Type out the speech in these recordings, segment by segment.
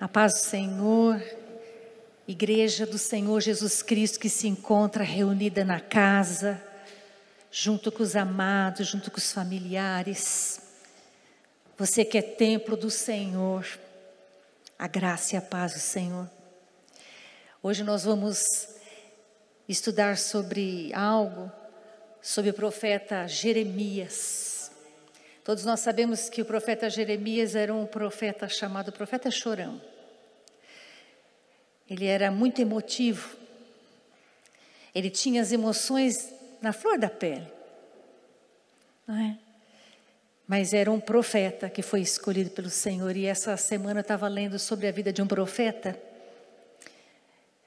A paz do Senhor, Igreja do Senhor Jesus Cristo que se encontra reunida na casa, junto com os amados, junto com os familiares. Você que é templo do Senhor, a graça e a paz do Senhor. Hoje nós vamos estudar sobre algo, sobre o profeta Jeremias. Todos nós sabemos que o profeta Jeremias era um profeta chamado profeta chorão. Ele era muito emotivo. Ele tinha as emoções na flor da pele. Não é? Mas era um profeta que foi escolhido pelo Senhor. E essa semana eu estava lendo sobre a vida de um profeta.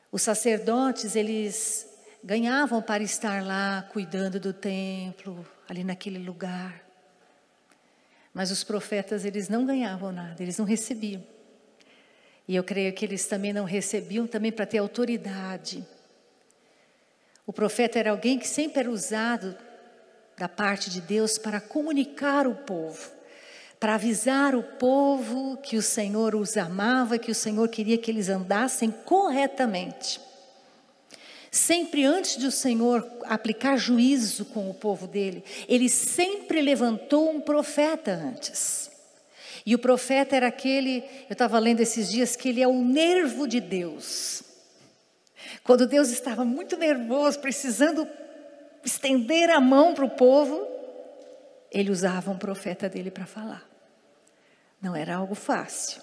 Os sacerdotes, eles ganhavam para estar lá cuidando do templo, ali naquele lugar. Mas os profetas, eles não ganhavam nada, eles não recebiam. E eu creio que eles também não recebiam também para ter autoridade. O profeta era alguém que sempre era usado da parte de Deus para comunicar o povo, para avisar o povo que o Senhor os amava, que o Senhor queria que eles andassem corretamente. Sempre antes de o Senhor aplicar juízo com o povo dele, ele sempre levantou um profeta antes. E o profeta era aquele, eu estava lendo esses dias, que ele é o nervo de Deus. Quando Deus estava muito nervoso, precisando estender a mão para o povo, ele usava um profeta dele para falar. Não era algo fácil.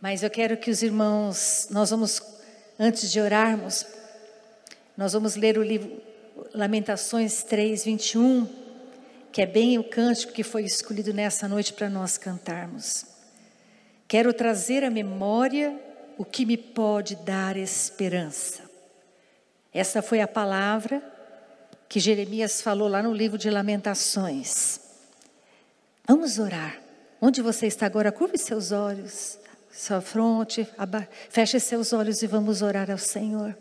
Mas eu quero que os irmãos, nós vamos, antes de orarmos, nós vamos ler o livro Lamentações 3, 21 que é bem o cântico que foi escolhido nessa noite para nós cantarmos. Quero trazer à memória o que me pode dar esperança. Essa foi a palavra que Jeremias falou lá no livro de Lamentações. Vamos orar. Onde você está agora, curve seus olhos, sua fronte, feche seus olhos e vamos orar ao Senhor.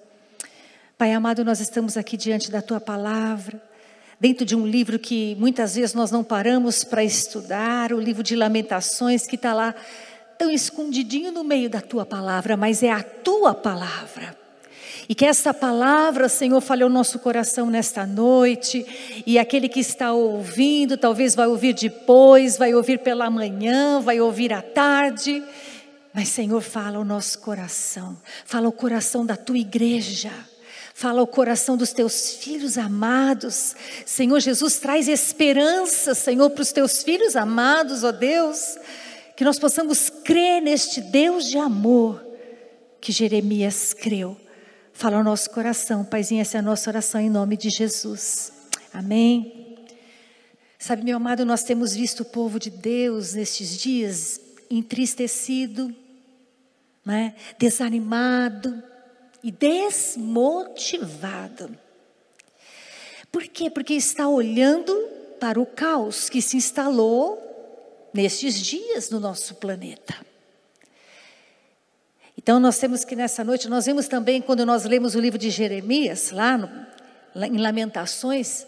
Pai amado, nós estamos aqui diante da tua palavra dentro de um livro que muitas vezes nós não paramos para estudar, o livro de Lamentações, que está lá tão escondidinho no meio da tua palavra, mas é a tua palavra. E que essa palavra, Senhor, fale ao nosso coração nesta noite, e aquele que está ouvindo, talvez vai ouvir depois, vai ouvir pela manhã, vai ouvir à tarde, mas, Senhor, fala ao nosso coração, fala ao coração da tua igreja. Fala ao coração dos teus filhos amados. Senhor Jesus, traz esperança, Senhor, para os teus filhos amados, ó Deus. Que nós possamos crer neste Deus de amor que Jeremias creu. Fala ao nosso coração, Paizinho, essa é a nossa oração em nome de Jesus. Amém. Sabe, meu amado, nós temos visto o povo de Deus nestes dias entristecido, né? desanimado, e desmotivado. Por quê? Porque está olhando para o caos que se instalou nestes dias no nosso planeta. Então nós temos que nessa noite, nós vemos também quando nós lemos o livro de Jeremias, lá, no, em Lamentações,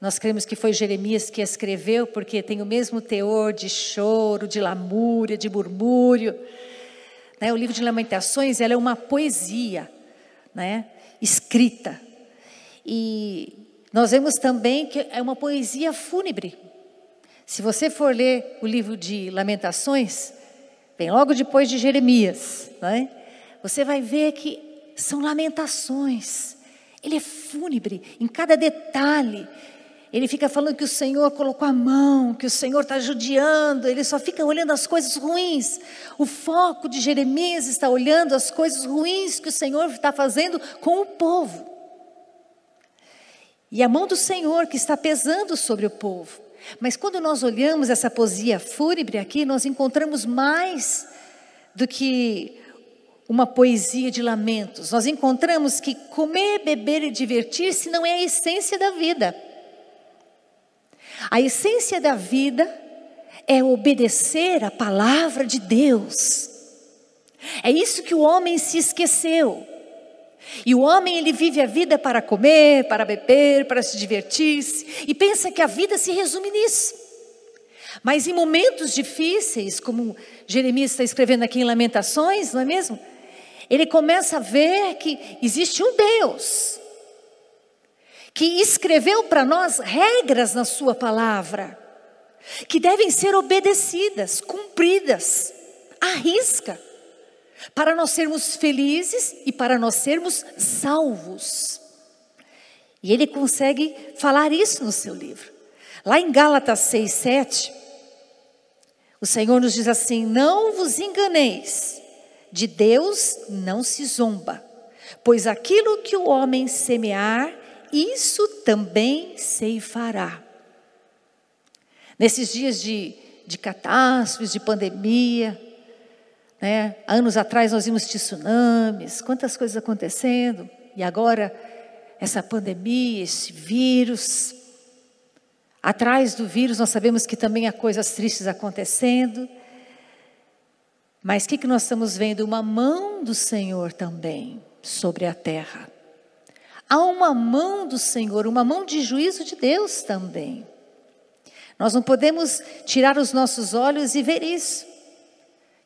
nós cremos que foi Jeremias que escreveu, porque tem o mesmo teor de choro, de lamúria, de murmúrio. Né? O livro de Lamentações é uma poesia né? escrita. E nós vemos também que é uma poesia fúnebre. Se você for ler o livro de Lamentações, bem logo depois de Jeremias, né? você vai ver que são lamentações. Ele é fúnebre em cada detalhe. Ele fica falando que o Senhor colocou a mão, que o Senhor está judiando, ele só fica olhando as coisas ruins. O foco de Jeremias está olhando as coisas ruins que o Senhor está fazendo com o povo. E a mão do Senhor que está pesando sobre o povo. Mas quando nós olhamos essa poesia fúnebre aqui, nós encontramos mais do que uma poesia de lamentos. Nós encontramos que comer, beber e divertir-se não é a essência da vida. A essência da vida é obedecer a palavra de Deus. É isso que o homem se esqueceu. E o homem ele vive a vida para comer, para beber, para se divertir, e pensa que a vida se resume nisso. Mas em momentos difíceis, como Jeremias está escrevendo aqui em Lamentações, não é mesmo? Ele começa a ver que existe um Deus que escreveu para nós regras na Sua palavra, que devem ser obedecidas, cumpridas, à risca, para nós sermos felizes e para nós sermos salvos. E ele consegue falar isso no seu livro. Lá em Gálatas 6, 7, o Senhor nos diz assim: Não vos enganeis, de Deus não se zomba, pois aquilo que o homem semear, isso também ceifará. Nesses dias de, de catástrofes, de pandemia, né? anos atrás nós vimos tsunamis, quantas coisas acontecendo, e agora essa pandemia, esse vírus. Atrás do vírus nós sabemos que também há coisas tristes acontecendo. Mas o que, que nós estamos vendo? Uma mão do Senhor também sobre a terra. Há uma mão do Senhor, uma mão de juízo de Deus também. Nós não podemos tirar os nossos olhos e ver isso,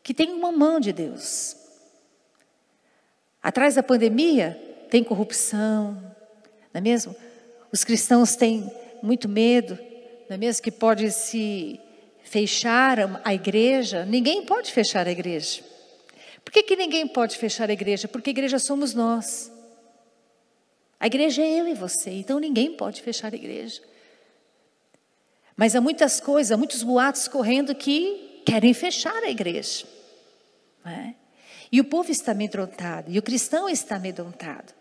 que tem uma mão de Deus. Atrás da pandemia tem corrupção, não é mesmo? Os cristãos têm muito medo, não é mesmo? Que pode se fechar a igreja. Ninguém pode fechar a igreja. Por que, que ninguém pode fechar a igreja? Porque a igreja somos nós. A igreja é eu e você, então ninguém pode fechar a igreja. Mas há muitas coisas, muitos boatos correndo que querem fechar a igreja. É? E o povo está amedrontado, e o cristão está amedrontado.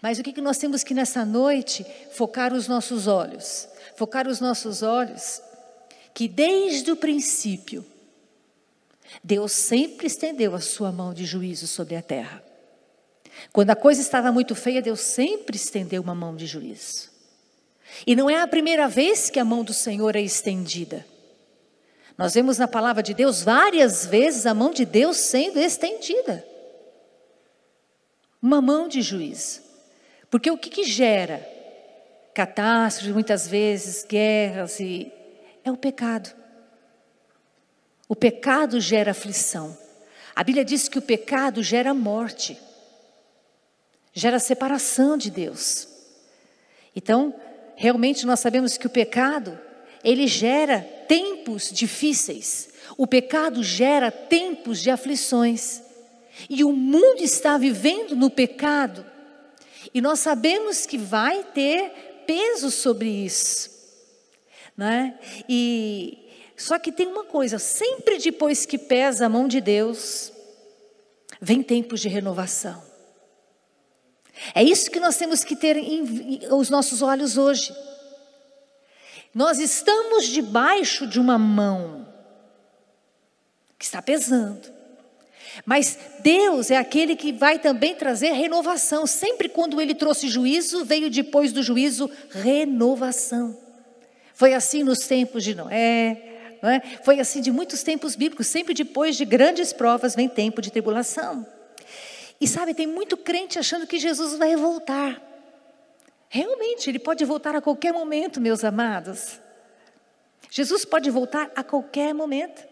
Mas o que, que nós temos que nessa noite focar os nossos olhos? Focar os nossos olhos que desde o princípio, Deus sempre estendeu a sua mão de juízo sobre a terra. Quando a coisa estava muito feia, Deus sempre estendeu uma mão de juízo. E não é a primeira vez que a mão do Senhor é estendida. Nós vemos na palavra de Deus várias vezes a mão de Deus sendo estendida. Uma mão de juízo. Porque o que, que gera catástrofes, muitas vezes, guerras, e é o pecado. O pecado gera aflição. A Bíblia diz que o pecado gera morte, gera separação de Deus. Então, realmente nós sabemos que o pecado, ele gera tempos difíceis. O pecado gera tempos de aflições. E o mundo está vivendo no pecado e nós sabemos que vai ter peso sobre isso. Né? E só que tem uma coisa, sempre depois que pesa a mão de Deus, vem tempos de renovação. É isso que nós temos que ter em, os nossos olhos hoje. Nós estamos debaixo de uma mão que está pesando. Mas Deus é aquele que vai também trazer renovação. Sempre quando ele trouxe juízo, veio depois do juízo renovação. Foi assim nos tempos de Noé, é? foi assim de muitos tempos bíblicos. Sempre depois de grandes provas vem tempo de tribulação. E sabe, tem muito crente achando que Jesus vai voltar. Realmente, ele pode voltar a qualquer momento, meus amados. Jesus pode voltar a qualquer momento.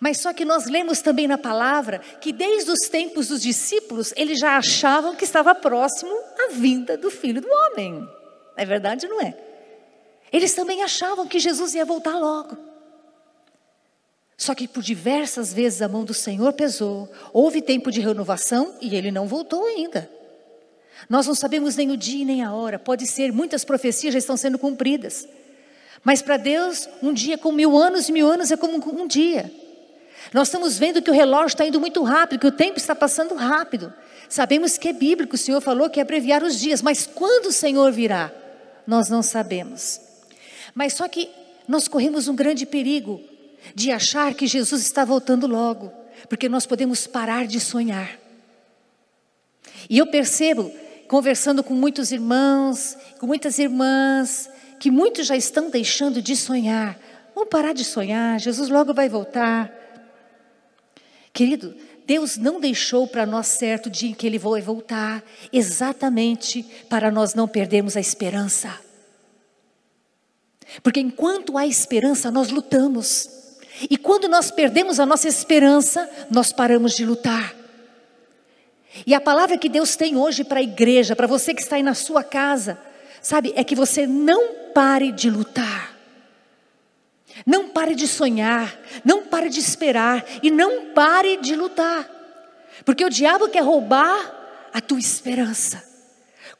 Mas só que nós lemos também na palavra que desde os tempos dos discípulos, eles já achavam que estava próximo a vinda do Filho do Homem. É verdade não é? Eles também achavam que Jesus ia voltar logo. Só que por diversas vezes a mão do Senhor pesou, houve tempo de renovação e ele não voltou ainda. Nós não sabemos nem o dia nem a hora, pode ser, muitas profecias já estão sendo cumpridas. Mas para Deus, um dia com mil anos e mil anos é como um dia. Nós estamos vendo que o relógio está indo muito rápido, que o tempo está passando rápido. Sabemos que é bíblico, o Senhor falou que é abreviar os dias, mas quando o Senhor virá? Nós não sabemos. Mas só que nós corremos um grande perigo de achar que Jesus está voltando logo, porque nós podemos parar de sonhar. E eu percebo, conversando com muitos irmãos, com muitas irmãs, que muitos já estão deixando de sonhar. Vamos parar de sonhar, Jesus logo vai voltar. Querido, Deus não deixou para nós certo o dia em que Ele vai voltar, exatamente para nós não perdermos a esperança. Porque enquanto há esperança, nós lutamos. E quando nós perdemos a nossa esperança, nós paramos de lutar. E a palavra que Deus tem hoje para a igreja, para você que está aí na sua casa, sabe, é que você não pare de lutar. Não pare de sonhar, não pare de esperar e não pare de lutar. Porque o diabo quer roubar a tua esperança.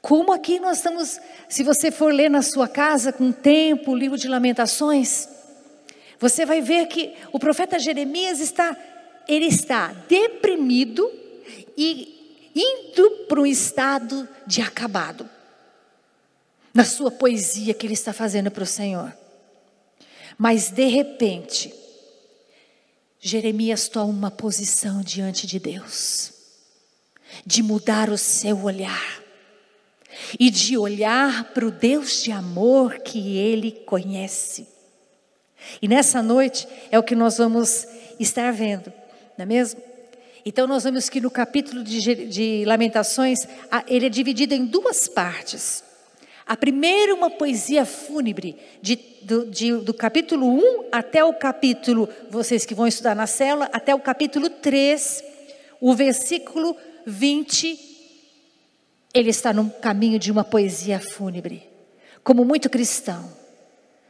Como aqui nós estamos, se você for ler na sua casa com tempo o livro de Lamentações, você vai ver que o profeta Jeremias está, ele está deprimido e indo para um estado de acabado. Na sua poesia que ele está fazendo para o Senhor. Mas de repente, Jeremias toma uma posição diante de Deus, de mudar o seu olhar e de olhar para o Deus de amor que ele conhece. E nessa noite é o que nós vamos estar vendo, não é mesmo? Então nós vemos que no capítulo de, de Lamentações, ele é dividido em duas partes. A primeira, uma poesia fúnebre, de, do, de, do capítulo 1 até o capítulo, vocês que vão estudar na célula, até o capítulo 3, o versículo 20 ele está no caminho de uma poesia fúnebre, como muito cristão,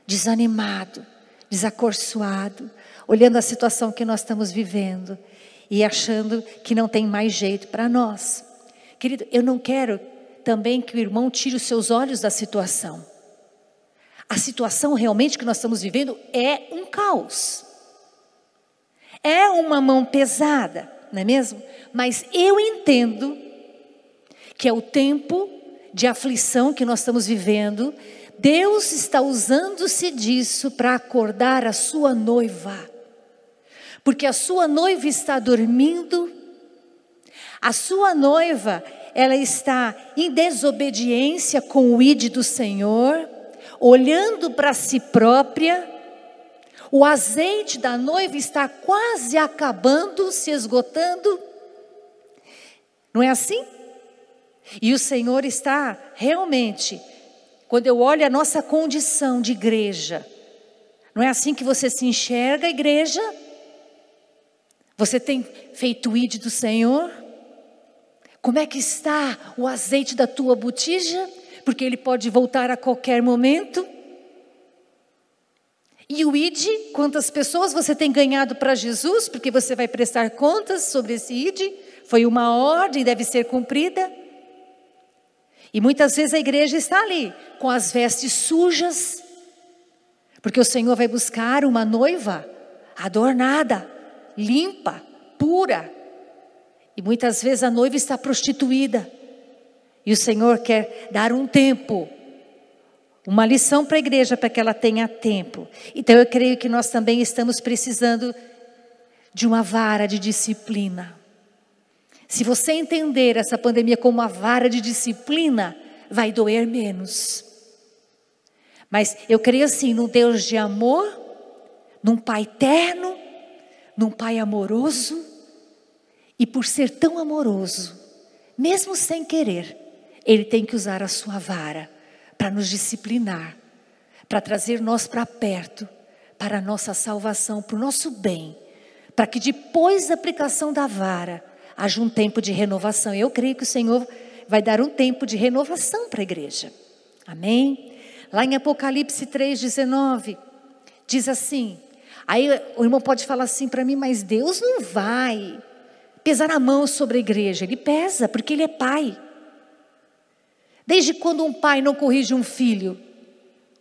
desanimado, desacorçoado, olhando a situação que nós estamos vivendo e achando que não tem mais jeito para nós. Querido, eu não quero também que o irmão tire os seus olhos da situação. A situação realmente que nós estamos vivendo é um caos. É uma mão pesada, não é mesmo? Mas eu entendo que é o tempo de aflição que nós estamos vivendo, Deus está usando-se disso para acordar a sua noiva. Porque a sua noiva está dormindo, a sua noiva, ela está em desobediência com o ide do Senhor, olhando para si própria. O azeite da noiva está quase acabando, se esgotando. Não é assim? E o Senhor está realmente, quando eu olho a nossa condição de igreja, não é assim que você se enxerga a igreja? Você tem feito o id do Senhor? Como é que está o azeite da tua botija? Porque ele pode voltar a qualquer momento. E o id, quantas pessoas você tem ganhado para Jesus? Porque você vai prestar contas sobre esse id. Foi uma ordem, deve ser cumprida. E muitas vezes a igreja está ali, com as vestes sujas, porque o Senhor vai buscar uma noiva adornada, limpa, pura. E muitas vezes a noiva está prostituída. E o Senhor quer dar um tempo, uma lição para a igreja para que ela tenha tempo. Então eu creio que nós também estamos precisando de uma vara de disciplina. Se você entender essa pandemia como uma vara de disciplina, vai doer menos. Mas eu creio assim num Deus de amor, num Pai terno, num Pai amoroso, e por ser tão amoroso, mesmo sem querer, Ele tem que usar a sua vara para nos disciplinar, para trazer nós para perto, para a nossa salvação, para o nosso bem, para que depois da aplicação da vara, haja um tempo de renovação. Eu creio que o Senhor vai dar um tempo de renovação para a igreja. Amém? Lá em Apocalipse 3,19, diz assim. Aí o irmão pode falar assim para mim, mas Deus não vai pesar a mão sobre a igreja. Ele pesa, porque Ele é pai. Desde quando um pai não corrige um filho?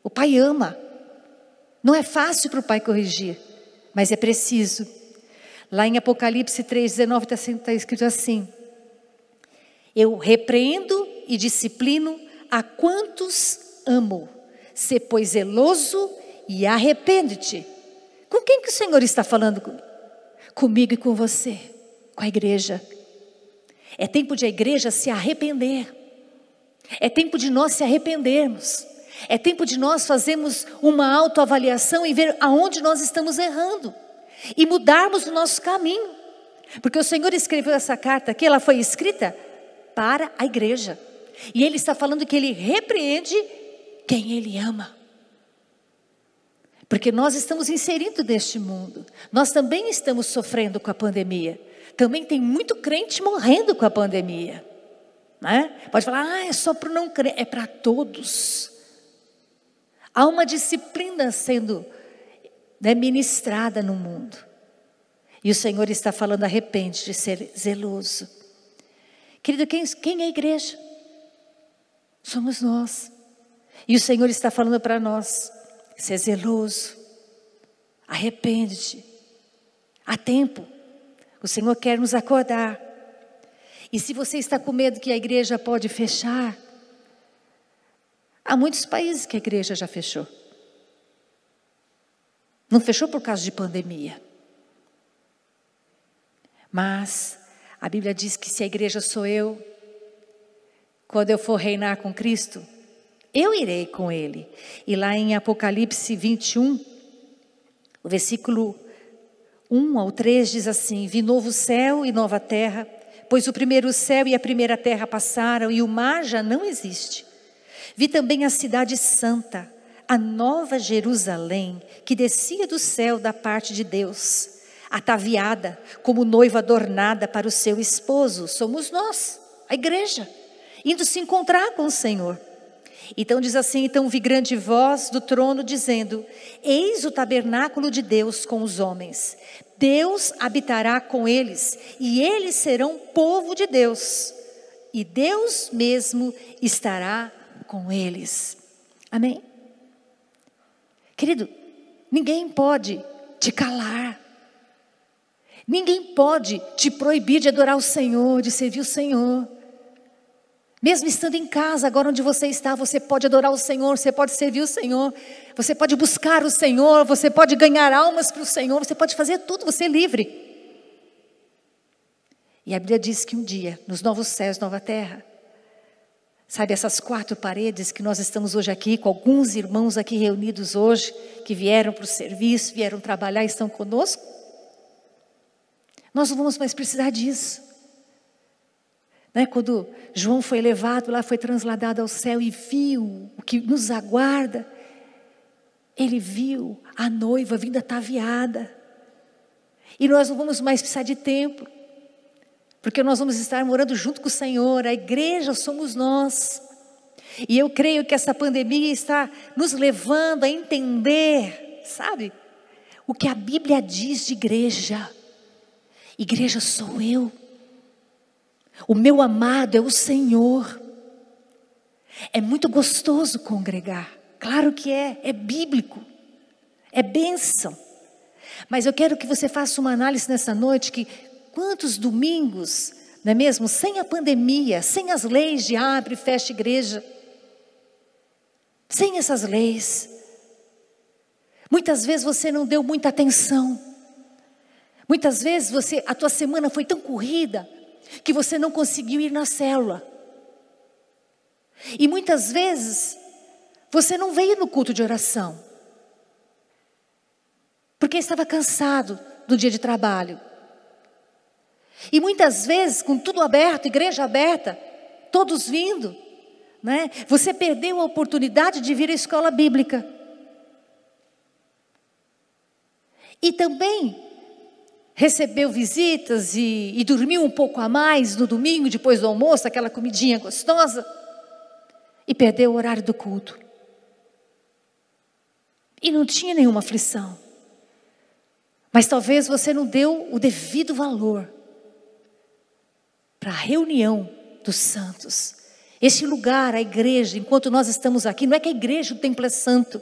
O pai ama. Não é fácil para o pai corrigir, mas é preciso. Lá em Apocalipse 3,19 está tá escrito assim: Eu repreendo e disciplino a quantos amo. Se pois zeloso e arrepende-te. Com quem que o Senhor está falando? Comigo e com você, com a igreja. É tempo de a igreja se arrepender. É tempo de nós se arrependermos. É tempo de nós fazermos uma autoavaliação e ver aonde nós estamos errando e mudarmos o nosso caminho. Porque o Senhor escreveu essa carta aqui, ela foi escrita para a igreja. E ele está falando que ele repreende quem ele ama. Porque nós estamos inserindo neste mundo. Nós também estamos sofrendo com a pandemia. Também tem muito crente morrendo com a pandemia. Né? Pode falar, ah, é só para não crer. É para todos. Há uma disciplina sendo né, ministrada no mundo. E o Senhor está falando, arrepende de ser zeloso. Querido, quem, quem é a igreja? Somos nós. E o Senhor está falando para nós: ser zeloso, arrepende-te. Há tempo. O Senhor quer nos acordar. E se você está com medo que a igreja pode fechar, há muitos países que a igreja já fechou. Não fechou por causa de pandemia. Mas a Bíblia diz que se a igreja sou eu, quando eu for reinar com Cristo, eu irei com Ele. E lá em Apocalipse 21, o versículo 1 ao 3 diz assim: Vi novo céu e nova terra, pois o primeiro céu e a primeira terra passaram e o mar já não existe. Vi também a cidade santa, a nova Jerusalém, que descia do céu da parte de Deus, ataviada como noiva adornada para o seu esposo. Somos nós, a igreja indo se encontrar com o Senhor. Então diz assim: então vi grande voz do trono dizendo: Eis o tabernáculo de Deus com os homens. Deus habitará com eles, e eles serão povo de Deus, e Deus mesmo estará com eles. Amém? Querido, ninguém pode te calar. Ninguém pode te proibir de adorar o Senhor, de servir o Senhor. Mesmo estando em casa, agora onde você está, você pode adorar o Senhor, você pode servir o Senhor, você pode buscar o Senhor, você pode ganhar almas para o Senhor, você pode fazer tudo, você é livre. E a Bíblia diz que um dia, nos novos céus, nova terra, sabe, essas quatro paredes que nós estamos hoje aqui, com alguns irmãos aqui reunidos hoje, que vieram para o serviço, vieram trabalhar e estão conosco, nós não vamos mais precisar disso. Né? Quando João foi levado lá, foi transladado ao céu e viu o que nos aguarda, ele viu a noiva vindo ataviada. E nós não vamos mais precisar de templo, porque nós vamos estar morando junto com o Senhor, a igreja somos nós. E eu creio que essa pandemia está nos levando a entender, sabe, o que a Bíblia diz de igreja. Igreja sou eu. O meu amado é o Senhor. É muito gostoso congregar. Claro que é, é bíblico. É bênção. Mas eu quero que você faça uma análise nessa noite que quantos domingos, não é mesmo, sem a pandemia, sem as leis de abre e fecha igreja, sem essas leis, muitas vezes você não deu muita atenção. Muitas vezes você, a tua semana foi tão corrida, que você não conseguiu ir na célula. E muitas vezes você não veio no culto de oração. Porque estava cansado do dia de trabalho. E muitas vezes, com tudo aberto, igreja aberta, todos vindo, né? Você perdeu a oportunidade de vir à escola bíblica. E também recebeu visitas e, e dormiu um pouco a mais no domingo, depois do almoço, aquela comidinha gostosa, e perdeu o horário do culto. E não tinha nenhuma aflição. Mas talvez você não deu o devido valor para a reunião dos santos. Esse lugar, a igreja, enquanto nós estamos aqui, não é que a igreja, o templo é santo.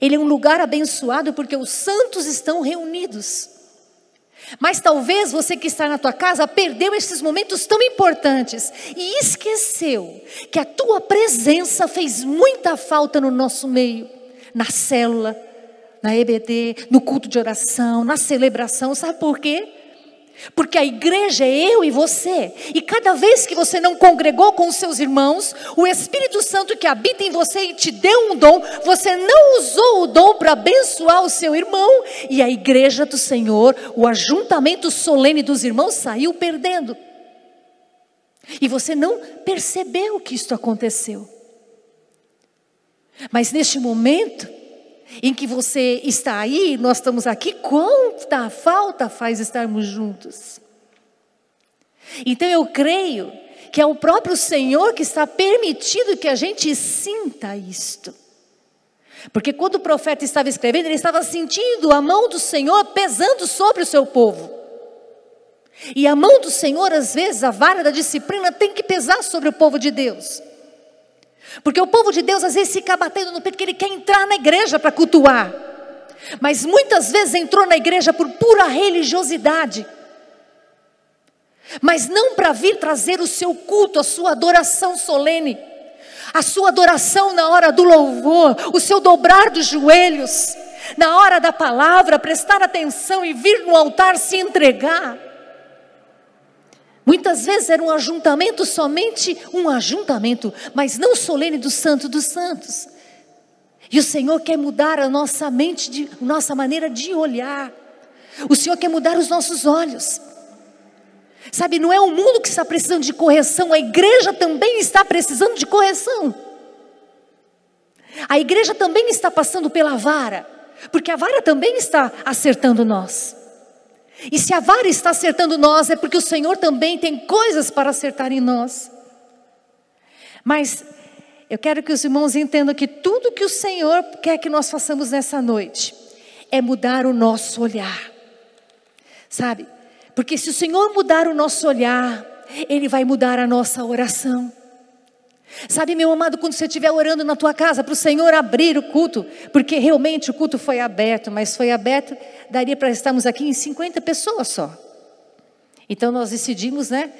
Ele é um lugar abençoado porque os santos estão reunidos. Mas talvez você que está na tua casa perdeu esses momentos tão importantes e esqueceu que a tua presença fez muita falta no nosso meio, na célula, na EBD, no culto de oração, na celebração. Sabe por quê? Porque a igreja é eu e você. E cada vez que você não congregou com os seus irmãos, o Espírito Santo que habita em você e te deu um dom, você não usou o dom para abençoar o seu irmão, e a igreja do Senhor, o ajuntamento solene dos irmãos saiu perdendo. E você não percebeu que isto aconteceu. Mas neste momento, em que você está aí, nós estamos aqui, quanta falta faz estarmos juntos. Então eu creio que é o próprio Senhor que está permitindo que a gente sinta isto. Porque quando o profeta estava escrevendo, ele estava sentindo a mão do Senhor pesando sobre o seu povo. E a mão do Senhor, às vezes, a vara da disciplina tem que pesar sobre o povo de Deus. Porque o povo de Deus às vezes fica batendo no peito que ele quer entrar na igreja para cultuar. Mas muitas vezes entrou na igreja por pura religiosidade. Mas não para vir trazer o seu culto, a sua adoração solene, a sua adoração na hora do louvor, o seu dobrar dos joelhos, na hora da palavra, prestar atenção e vir no altar se entregar. Muitas vezes era um ajuntamento somente um ajuntamento, mas não solene do Santo dos Santos. E o Senhor quer mudar a nossa mente, de, nossa maneira de olhar. O Senhor quer mudar os nossos olhos. Sabe, não é o mundo que está precisando de correção, a igreja também está precisando de correção. A igreja também está passando pela vara, porque a vara também está acertando nós. E se a vara está acertando nós, é porque o Senhor também tem coisas para acertar em nós. Mas eu quero que os irmãos entendam que tudo que o Senhor quer que nós façamos nessa noite é mudar o nosso olhar. Sabe? Porque se o Senhor mudar o nosso olhar, Ele vai mudar a nossa oração. Sabe, meu amado, quando você estiver orando na tua casa para o Senhor abrir o culto, porque realmente o culto foi aberto, mas foi aberto, daria para estarmos aqui em 50 pessoas só. Então nós decidimos, né?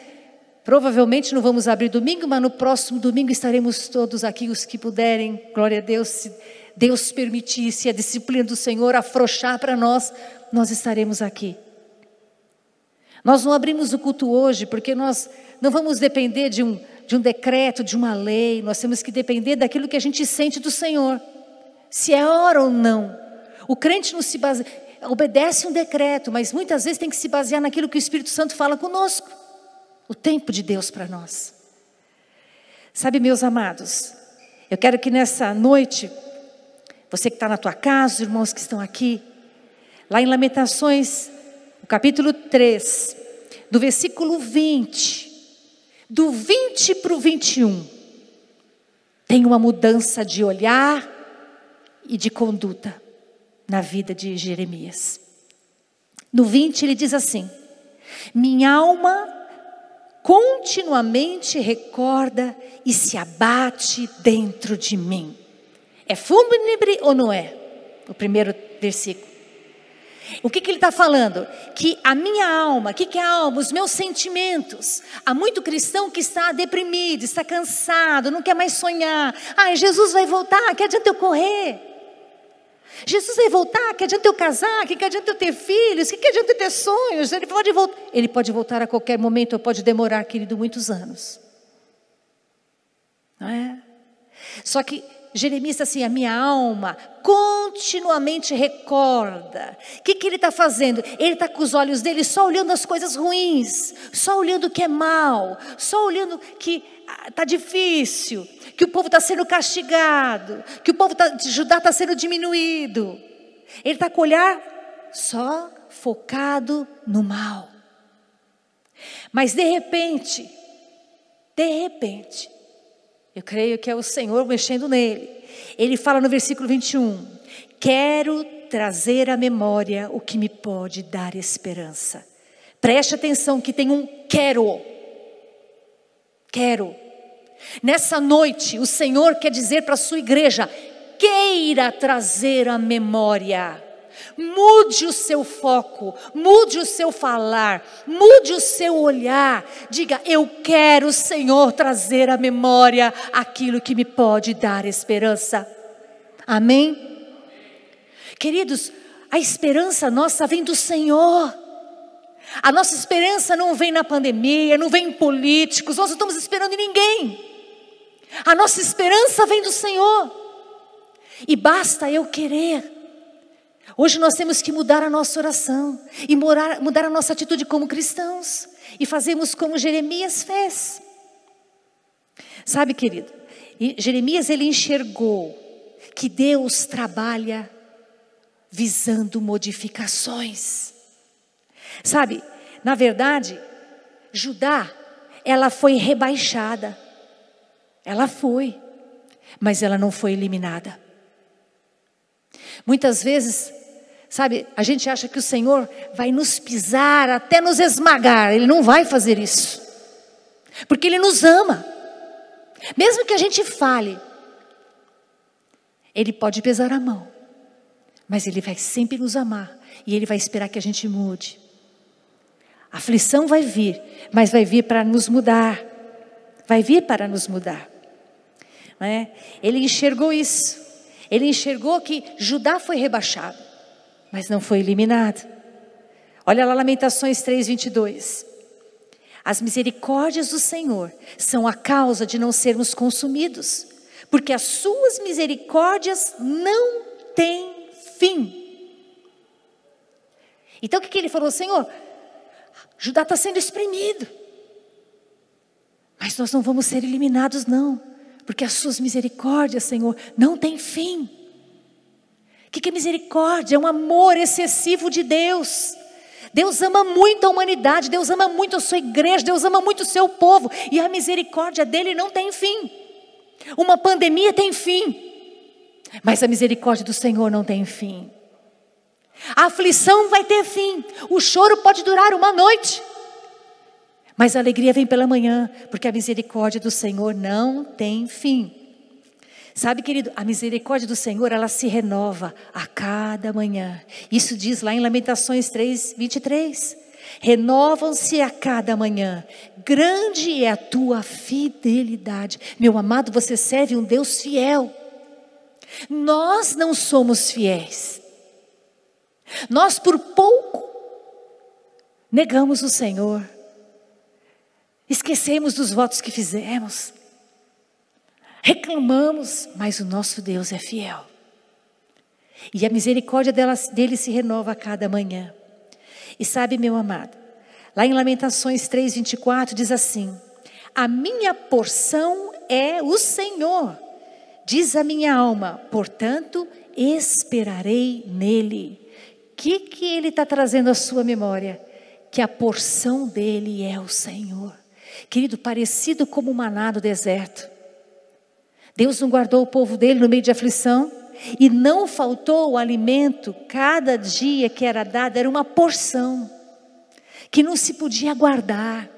Provavelmente não vamos abrir domingo, mas no próximo domingo estaremos todos aqui, os que puderem, glória a Deus, se Deus permitir, se a disciplina do Senhor afrouxar para nós, nós estaremos aqui. Nós não abrimos o culto hoje porque nós não vamos depender de um de um decreto, de uma lei, nós temos que depender daquilo que a gente sente do Senhor. Se é hora ou não. O crente não se baseia, obedece um decreto, mas muitas vezes tem que se basear naquilo que o Espírito Santo fala conosco. O tempo de Deus para nós. Sabe, meus amados, eu quero que nessa noite, você que está na tua casa, os irmãos que estão aqui, lá em Lamentações, capítulo 3, do versículo 20, do 20 para o 21, tem uma mudança de olhar e de conduta na vida de Jeremias. No 20 ele diz assim: Minha alma continuamente recorda e se abate dentro de mim. É fúnebre ou não é? O primeiro versículo. O que, que ele está falando? Que a minha alma, o que, que é a alma? Os meus sentimentos. Há muito cristão que está deprimido, está cansado, não quer mais sonhar. Ah, Jesus vai voltar, que adianta eu correr? Jesus vai voltar, que adianta eu casar, que adianta eu ter filhos, que adianta eu ter sonhos? Ele pode voltar, ele pode voltar a qualquer momento, ou pode demorar, querido, muitos anos. Não é? Só que Jeremias assim, a minha alma continuamente recorda. O que, que ele está fazendo? Ele está com os olhos dele só olhando as coisas ruins, só olhando o que é mal, só olhando que está ah, difícil, que o povo está sendo castigado, que o povo tá, de Judá está sendo diminuído. Ele está com o olhar só focado no mal. Mas de repente, de repente, eu creio que é o Senhor mexendo nele. Ele fala no versículo 21: Quero trazer à memória o que me pode dar esperança. Preste atenção que tem um quero. Quero. Nessa noite, o Senhor quer dizer para a sua igreja: queira trazer à memória Mude o seu foco, mude o seu falar, mude o seu olhar. Diga: Eu quero, Senhor, trazer à memória aquilo que me pode dar esperança. Amém? Queridos, a esperança nossa vem do Senhor. A nossa esperança não vem na pandemia, não vem em políticos, nós não estamos esperando em ninguém. A nossa esperança vem do Senhor. E basta eu querer. Hoje nós temos que mudar a nossa oração e mudar, mudar a nossa atitude como cristãos e fazermos como Jeremias fez. Sabe, querido, Jeremias ele enxergou que Deus trabalha visando modificações. Sabe, na verdade, Judá, ela foi rebaixada. Ela foi, mas ela não foi eliminada. Muitas vezes, sabe, a gente acha que o Senhor vai nos pisar até nos esmagar. Ele não vai fazer isso. Porque Ele nos ama. Mesmo que a gente fale, Ele pode pesar a mão. Mas Ele vai sempre nos amar. E Ele vai esperar que a gente mude. A aflição vai vir, mas vai vir para nos mudar. Vai vir para nos mudar. Né? Ele enxergou isso. Ele enxergou que Judá foi rebaixado, mas não foi eliminado. Olha lá, Lamentações 3, 22. As misericórdias do Senhor são a causa de não sermos consumidos, porque as suas misericórdias não têm fim. Então o que, que ele falou? Senhor, Judá está sendo espremido, mas nós não vamos ser eliminados, não porque as suas misericórdias, Senhor, não têm fim. O que é misericórdia? É um amor excessivo de Deus. Deus ama muito a humanidade, Deus ama muito a sua igreja, Deus ama muito o seu povo, e a misericórdia dele não tem fim. Uma pandemia tem fim, mas a misericórdia do Senhor não tem fim. A aflição vai ter fim, o choro pode durar uma noite, mas a alegria vem pela manhã, porque a misericórdia do Senhor não tem fim. Sabe, querido, a misericórdia do Senhor, ela se renova a cada manhã. Isso diz lá em Lamentações 3, 23. Renovam-se a cada manhã. Grande é a tua fidelidade. Meu amado, você serve um Deus fiel. Nós não somos fiéis. Nós, por pouco, negamos o Senhor. Esquecemos dos votos que fizemos. Reclamamos, mas o nosso Deus é fiel. E a misericórdia dele se renova a cada manhã. E sabe, meu amado, lá em Lamentações 3:24 diz assim: A minha porção é o Senhor, diz a minha alma, portanto esperarei nele. O que, que ele está trazendo à sua memória? Que a porção dele é o Senhor. Querido, parecido como o maná do deserto. Deus não guardou o povo dele no meio de aflição e não faltou o alimento, cada dia que era dado era uma porção que não se podia guardar.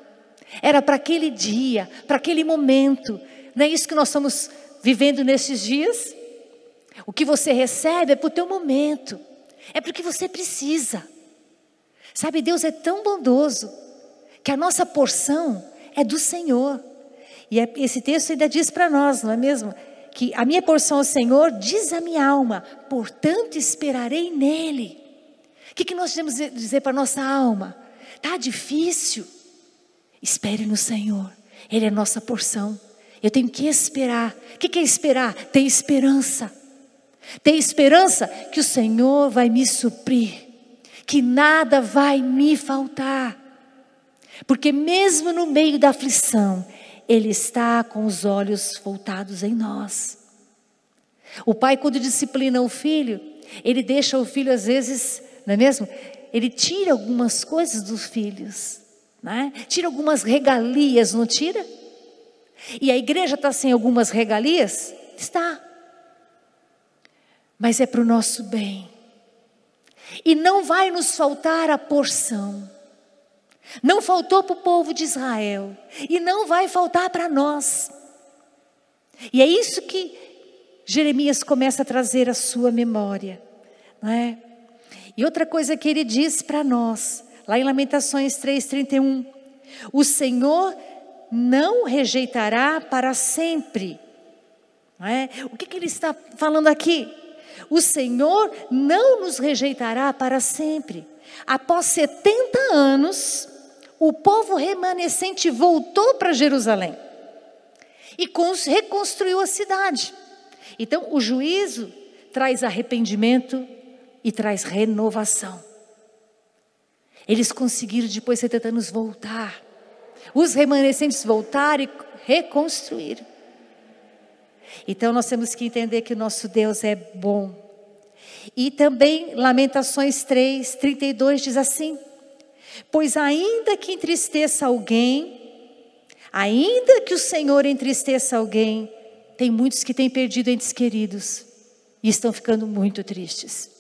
Era para aquele dia, para aquele momento. Não é isso que nós estamos vivendo nesses dias? O que você recebe é para o teu momento, é porque você precisa. Sabe, Deus é tão bondoso que a nossa porção é do Senhor. E é, esse texto ainda diz para nós, não é mesmo? Que a minha porção ao Senhor diz a minha alma, portanto esperarei nele. O que, que nós temos dizer para a nossa alma? Está difícil? Espere no Senhor, Ele é nossa porção. Eu tenho que esperar. O que, que é esperar? Ter esperança. Ter esperança que o Senhor vai me suprir, que nada vai me faltar. Porque mesmo no meio da aflição, Ele está com os olhos voltados em nós. O pai, quando disciplina o filho, ele deixa o filho, às vezes, não é mesmo? Ele tira algumas coisas dos filhos, né? tira algumas regalias, não tira? E a igreja está sem algumas regalias? Está. Mas é para o nosso bem. E não vai nos faltar a porção. Não faltou para o povo de Israel e não vai faltar para nós. E é isso que Jeremias começa a trazer à sua memória, não é? E outra coisa que ele diz para nós, lá em Lamentações 3:31, o Senhor não rejeitará para sempre. Não é? O que, que ele está falando aqui? O Senhor não nos rejeitará para sempre. Após 70 anos, o povo remanescente voltou para Jerusalém e reconstruiu a cidade. Então, o juízo traz arrependimento e traz renovação. Eles conseguiram, depois de 70 anos, voltar. Os remanescentes voltaram e reconstruíram. Então, nós temos que entender que o nosso Deus é bom, E também Lamentações 3, 32 diz assim: Pois ainda que entristeça alguém, ainda que o Senhor entristeça alguém, tem muitos que têm perdido entes queridos e estão ficando muito tristes.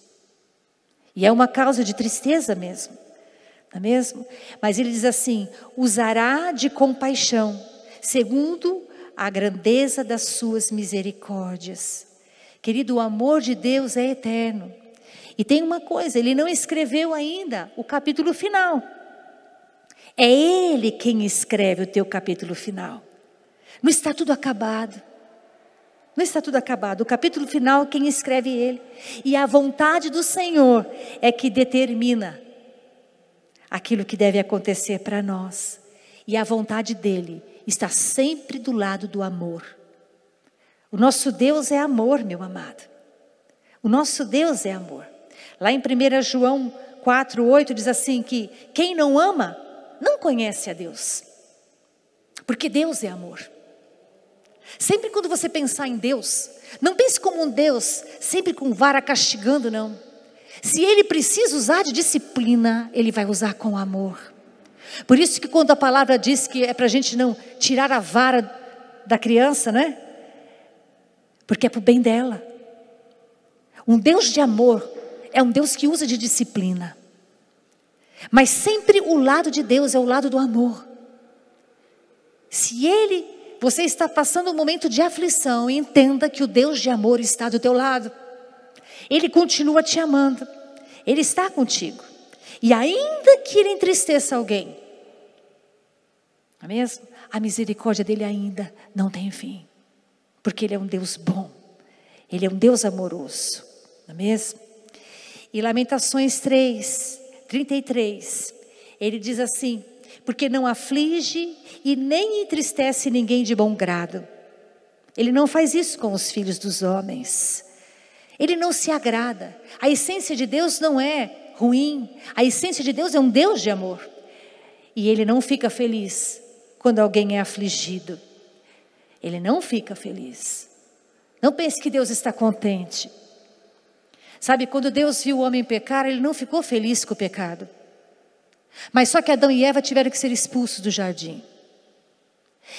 E é uma causa de tristeza mesmo, não é mesmo? Mas ele diz assim: usará de compaixão, segundo a grandeza das suas misericórdias. Querido, o amor de Deus é eterno. E tem uma coisa, ele não escreveu ainda o capítulo final. É ele quem escreve o teu capítulo final. Não está tudo acabado. Não está tudo acabado. O capítulo final, quem escreve ele. E a vontade do Senhor é que determina aquilo que deve acontecer para nós. E a vontade dele está sempre do lado do amor. O nosso Deus é amor, meu amado. O nosso Deus é amor. Lá em 1 João 4, 8 diz assim: que quem não ama não conhece a Deus, porque Deus é amor. Sempre quando você pensar em Deus, não pense como um Deus sempre com vara castigando, não. Se ele precisa usar de disciplina, ele vai usar com amor. Por isso que quando a palavra diz que é para a gente não tirar a vara da criança, né? Porque é para o bem dela. Um Deus de amor é um Deus que usa de disciplina. Mas sempre o lado de Deus é o lado do amor. Se ele você está passando um momento de aflição, entenda que o Deus de amor está do teu lado. Ele continua te amando. Ele está contigo. E ainda que ele entristeça alguém, não é mesmo? A misericórdia dele ainda não tem fim. Porque ele é um Deus bom. Ele é um Deus amoroso. Não é mesmo? E Lamentações 3, 33, ele diz assim: porque não aflige e nem entristece ninguém de bom grado. Ele não faz isso com os filhos dos homens. Ele não se agrada. A essência de Deus não é ruim. A essência de Deus é um Deus de amor. E ele não fica feliz quando alguém é afligido. Ele não fica feliz. Não pense que Deus está contente. Sabe, quando Deus viu o homem pecar, ele não ficou feliz com o pecado. Mas só que Adão e Eva tiveram que ser expulsos do jardim.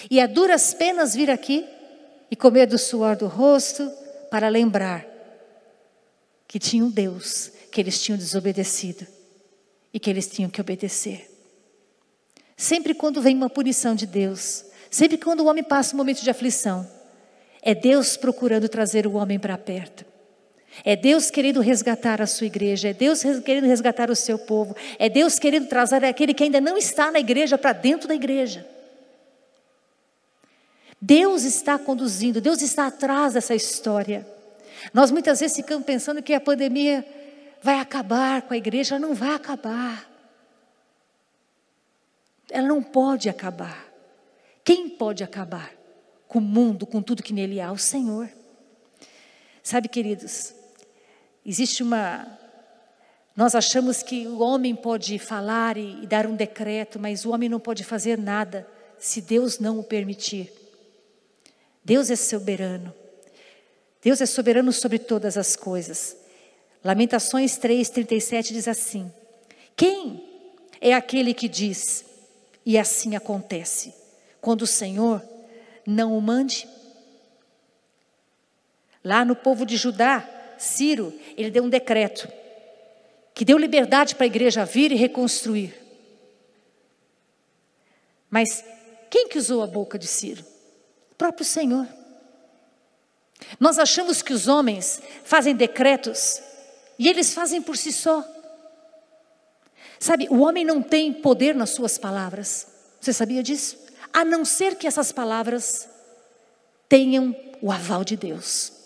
E a duras penas vir aqui e comer do suor do rosto para lembrar que tinha um Deus que eles tinham desobedecido e que eles tinham que obedecer. Sempre quando vem uma punição de Deus, sempre quando o homem passa um momento de aflição, é Deus procurando trazer o homem para perto. É Deus querendo resgatar a sua igreja, é Deus querendo resgatar o seu povo, é Deus querendo trazer aquele que ainda não está na igreja para dentro da igreja. Deus está conduzindo, Deus está atrás dessa história. Nós muitas vezes ficamos pensando que a pandemia vai acabar com a igreja, ela não vai acabar. Ela não pode acabar. Quem pode acabar com o mundo, com tudo que nele há? O Senhor. Sabe, queridos, Existe uma. Nós achamos que o homem pode falar e, e dar um decreto, mas o homem não pode fazer nada se Deus não o permitir. Deus é soberano. Deus é soberano sobre todas as coisas. Lamentações 3:37 diz assim: Quem é aquele que diz e assim acontece, quando o Senhor não o mande? Lá no povo de Judá, Ciro, ele deu um decreto que deu liberdade para a igreja vir e reconstruir. Mas quem que usou a boca de Ciro? O próprio Senhor. Nós achamos que os homens fazem decretos e eles fazem por si só. Sabe, o homem não tem poder nas suas palavras. Você sabia disso? A não ser que essas palavras tenham o aval de Deus.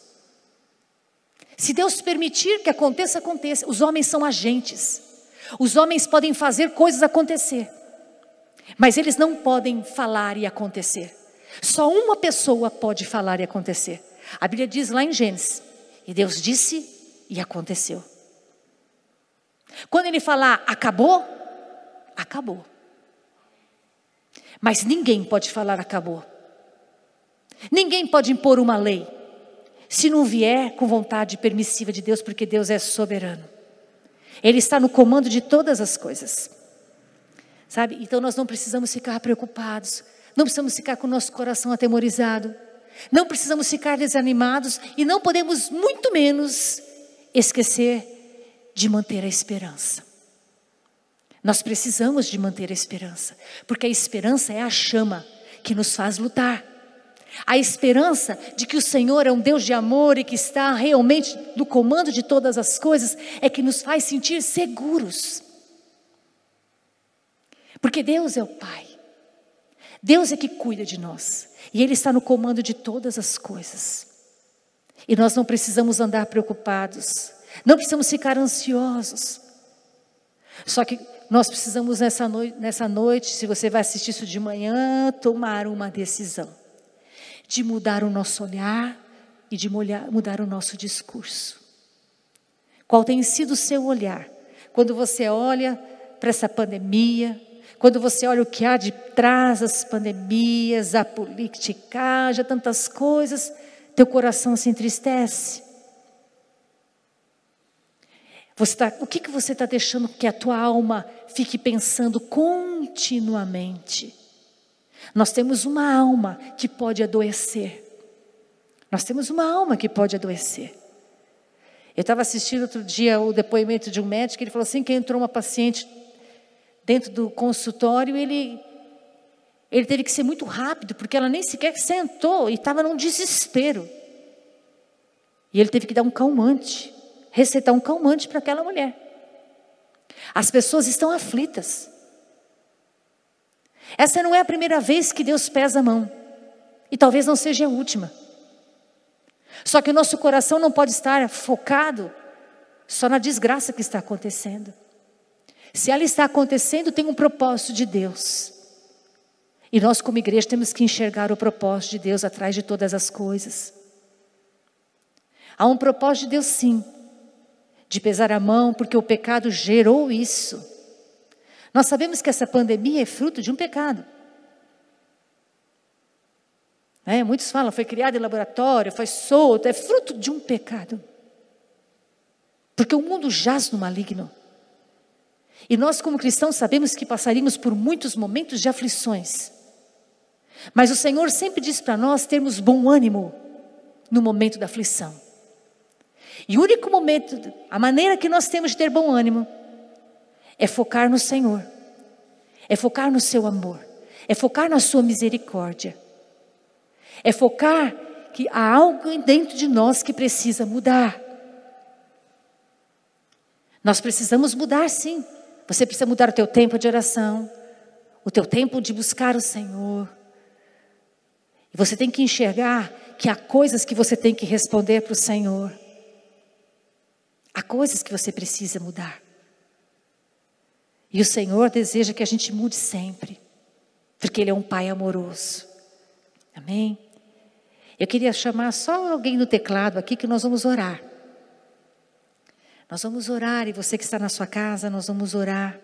Se Deus permitir que aconteça, aconteça. Os homens são agentes. Os homens podem fazer coisas acontecer. Mas eles não podem falar e acontecer. Só uma pessoa pode falar e acontecer. A Bíblia diz lá em Gênesis: E Deus disse e aconteceu. Quando ele falar acabou, acabou. Mas ninguém pode falar acabou. Ninguém pode impor uma lei. Se não vier com vontade permissiva de Deus, porque Deus é soberano. Ele está no comando de todas as coisas. Sabe? Então nós não precisamos ficar preocupados, não precisamos ficar com o nosso coração atemorizado, não precisamos ficar desanimados e não podemos, muito menos, esquecer de manter a esperança. Nós precisamos de manter a esperança, porque a esperança é a chama que nos faz lutar. A esperança de que o Senhor é um Deus de amor e que está realmente no comando de todas as coisas é que nos faz sentir seguros. Porque Deus é o Pai. Deus é que cuida de nós. E Ele está no comando de todas as coisas. E nós não precisamos andar preocupados. Não precisamos ficar ansiosos. Só que nós precisamos nessa noite, nessa noite, se você vai assistir isso de manhã, tomar uma decisão de mudar o nosso olhar e de mudar o nosso discurso. Qual tem sido o seu olhar quando você olha para essa pandemia, quando você olha o que há de trás das pandemias, a politicagem, tantas coisas, teu coração se entristece? Tá, o que, que você está deixando que a tua alma fique pensando continuamente? Nós temos uma alma que pode adoecer. Nós temos uma alma que pode adoecer. Eu estava assistindo outro dia o depoimento de um médico, ele falou assim que entrou uma paciente dentro do consultório, ele ele teve que ser muito rápido, porque ela nem sequer sentou e estava num desespero. E ele teve que dar um calmante receitar um calmante para aquela mulher. As pessoas estão aflitas. Essa não é a primeira vez que Deus pesa a mão. E talvez não seja a última. Só que o nosso coração não pode estar focado só na desgraça que está acontecendo. Se ela está acontecendo, tem um propósito de Deus. E nós, como igreja, temos que enxergar o propósito de Deus atrás de todas as coisas. Há um propósito de Deus, sim, de pesar a mão, porque o pecado gerou isso. Nós sabemos que essa pandemia é fruto de um pecado. É, muitos falam, foi criado em laboratório, foi solto, é fruto de um pecado. Porque o mundo jaz no maligno. E nós, como cristãos, sabemos que passaríamos por muitos momentos de aflições. Mas o Senhor sempre diz para nós termos bom ânimo no momento da aflição. E o único momento, a maneira que nós temos de ter bom ânimo, é focar no Senhor, é focar no seu amor, é focar na sua misericórdia, é focar que há algo dentro de nós que precisa mudar. Nós precisamos mudar sim. Você precisa mudar o teu tempo de oração, o teu tempo de buscar o Senhor. E você tem que enxergar que há coisas que você tem que responder para o Senhor. Há coisas que você precisa mudar. E o Senhor deseja que a gente mude sempre, porque Ele é um Pai amoroso. Amém? Eu queria chamar só alguém no teclado aqui que nós vamos orar. Nós vamos orar, e você que está na sua casa, nós vamos orar.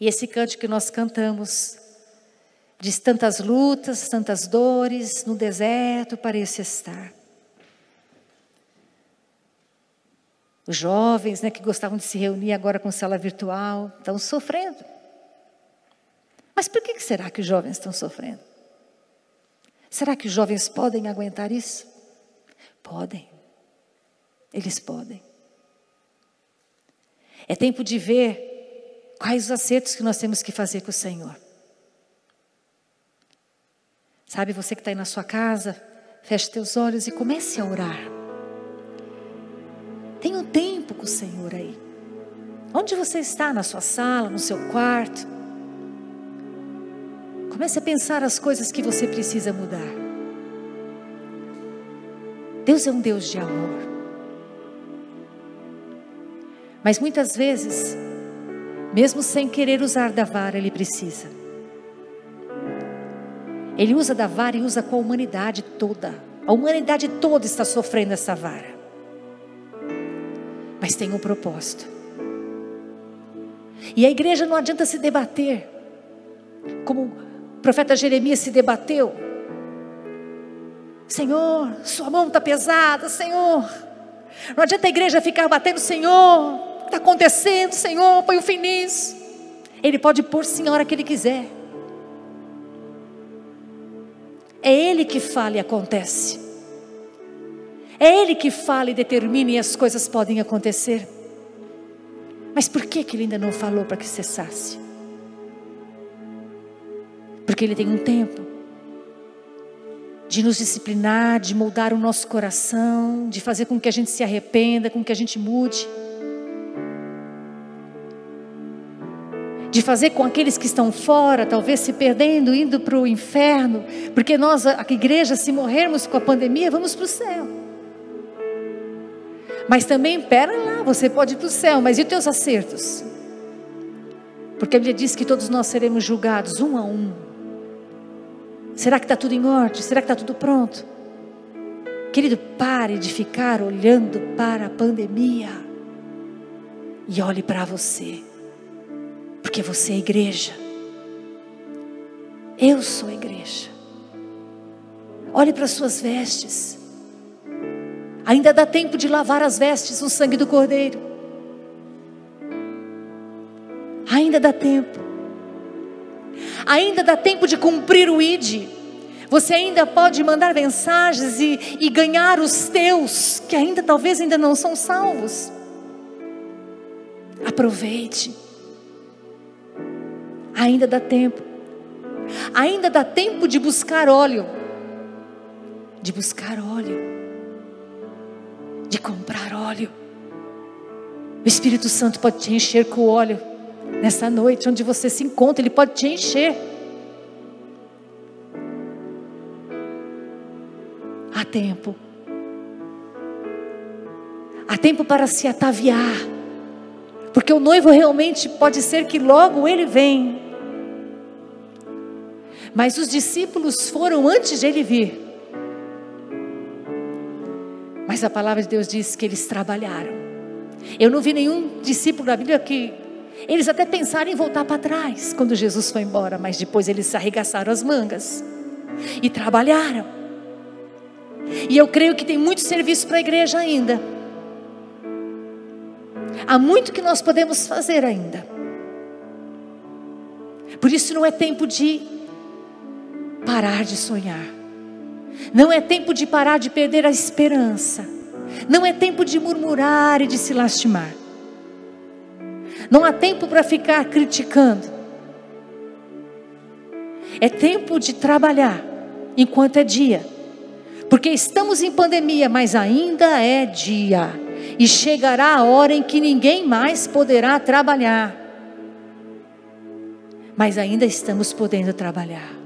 E esse canto que nós cantamos, diz tantas lutas, tantas dores, no deserto parece estar. Os jovens né, que gostavam de se reunir agora com sala virtual estão sofrendo. Mas por que será que os jovens estão sofrendo? Será que os jovens podem aguentar isso? Podem. Eles podem. É tempo de ver quais os acertos que nós temos que fazer com o Senhor. Sabe, você que está aí na sua casa, feche teus olhos e comece a orar. Tenha um tempo com o Senhor aí. Onde você está? Na sua sala, no seu quarto? Comece a pensar as coisas que você precisa mudar. Deus é um Deus de amor. Mas muitas vezes, mesmo sem querer usar da vara, Ele precisa. Ele usa da vara e usa com a humanidade toda. A humanidade toda está sofrendo essa vara mas tem um propósito. E a igreja não adianta se debater, como o profeta Jeremias se debateu. Senhor, sua mão está pesada, Senhor. Não adianta a igreja ficar batendo, Senhor, está acontecendo, Senhor, põe um fim nisso. Ele pode pôr sim a hora que ele quiser. É Ele que fala e acontece. É Ele que fala e determina e as coisas podem acontecer. Mas por que, que Ele ainda não falou para que cessasse? Porque Ele tem um tempo de nos disciplinar, de moldar o nosso coração, de fazer com que a gente se arrependa, com que a gente mude. De fazer com aqueles que estão fora, talvez se perdendo, indo para o inferno, porque nós, a igreja, se morrermos com a pandemia, vamos para o céu. Mas também, pera lá, você pode ir para o céu, mas e os teus acertos? Porque a Bíblia diz que todos nós seremos julgados um a um. Será que está tudo em ordem? Será que está tudo pronto? Querido, pare de ficar olhando para a pandemia e olhe para você, porque você é igreja. Eu sou igreja. Olhe para as suas vestes. Ainda dá tempo de lavar as vestes no sangue do Cordeiro. Ainda dá tempo ainda dá tempo de cumprir o ID. Você ainda pode mandar mensagens e, e ganhar os teus, que ainda talvez ainda não são salvos. Aproveite. Ainda dá tempo. Ainda dá tempo de buscar óleo. De buscar óleo. De comprar óleo. O Espírito Santo pode te encher com óleo nessa noite, onde você se encontra, Ele pode te encher. Há tempo. Há tempo para se ataviar. Porque o noivo realmente pode ser que logo ele vem. Mas os discípulos foram antes de ele vir. Mas a palavra de Deus diz que eles trabalharam. Eu não vi nenhum discípulo da Bíblia que eles até pensaram em voltar para trás quando Jesus foi embora, mas depois eles arregaçaram as mangas e trabalharam. E eu creio que tem muito serviço para a igreja ainda. Há muito que nós podemos fazer ainda. Por isso não é tempo de parar de sonhar. Não é tempo de parar de perder a esperança. Não é tempo de murmurar e de se lastimar. Não há tempo para ficar criticando. É tempo de trabalhar enquanto é dia. Porque estamos em pandemia, mas ainda é dia. E chegará a hora em que ninguém mais poderá trabalhar. Mas ainda estamos podendo trabalhar.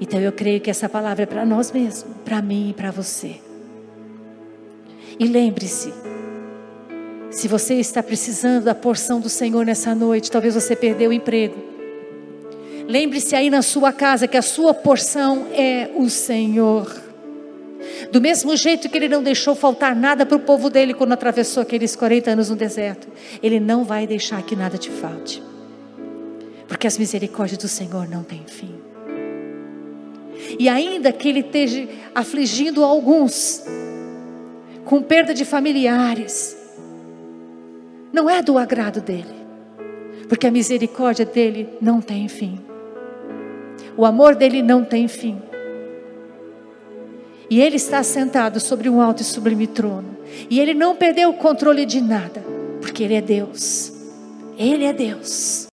Então eu creio que essa palavra é para nós mesmos, para mim e para você. E lembre-se, se você está precisando da porção do Senhor nessa noite, talvez você perdeu o emprego. Lembre-se aí na sua casa que a sua porção é o Senhor. Do mesmo jeito que Ele não deixou faltar nada para o povo dele quando atravessou aqueles 40 anos no deserto, Ele não vai deixar que nada te falte. Porque as misericórdias do Senhor não têm fim. E ainda que Ele esteja afligindo alguns, com perda de familiares, não é do agrado dele, porque a misericórdia dele não tem fim, o amor dele não tem fim. E ele está sentado sobre um alto e sublime trono, e ele não perdeu o controle de nada, porque ele é Deus, ele é Deus.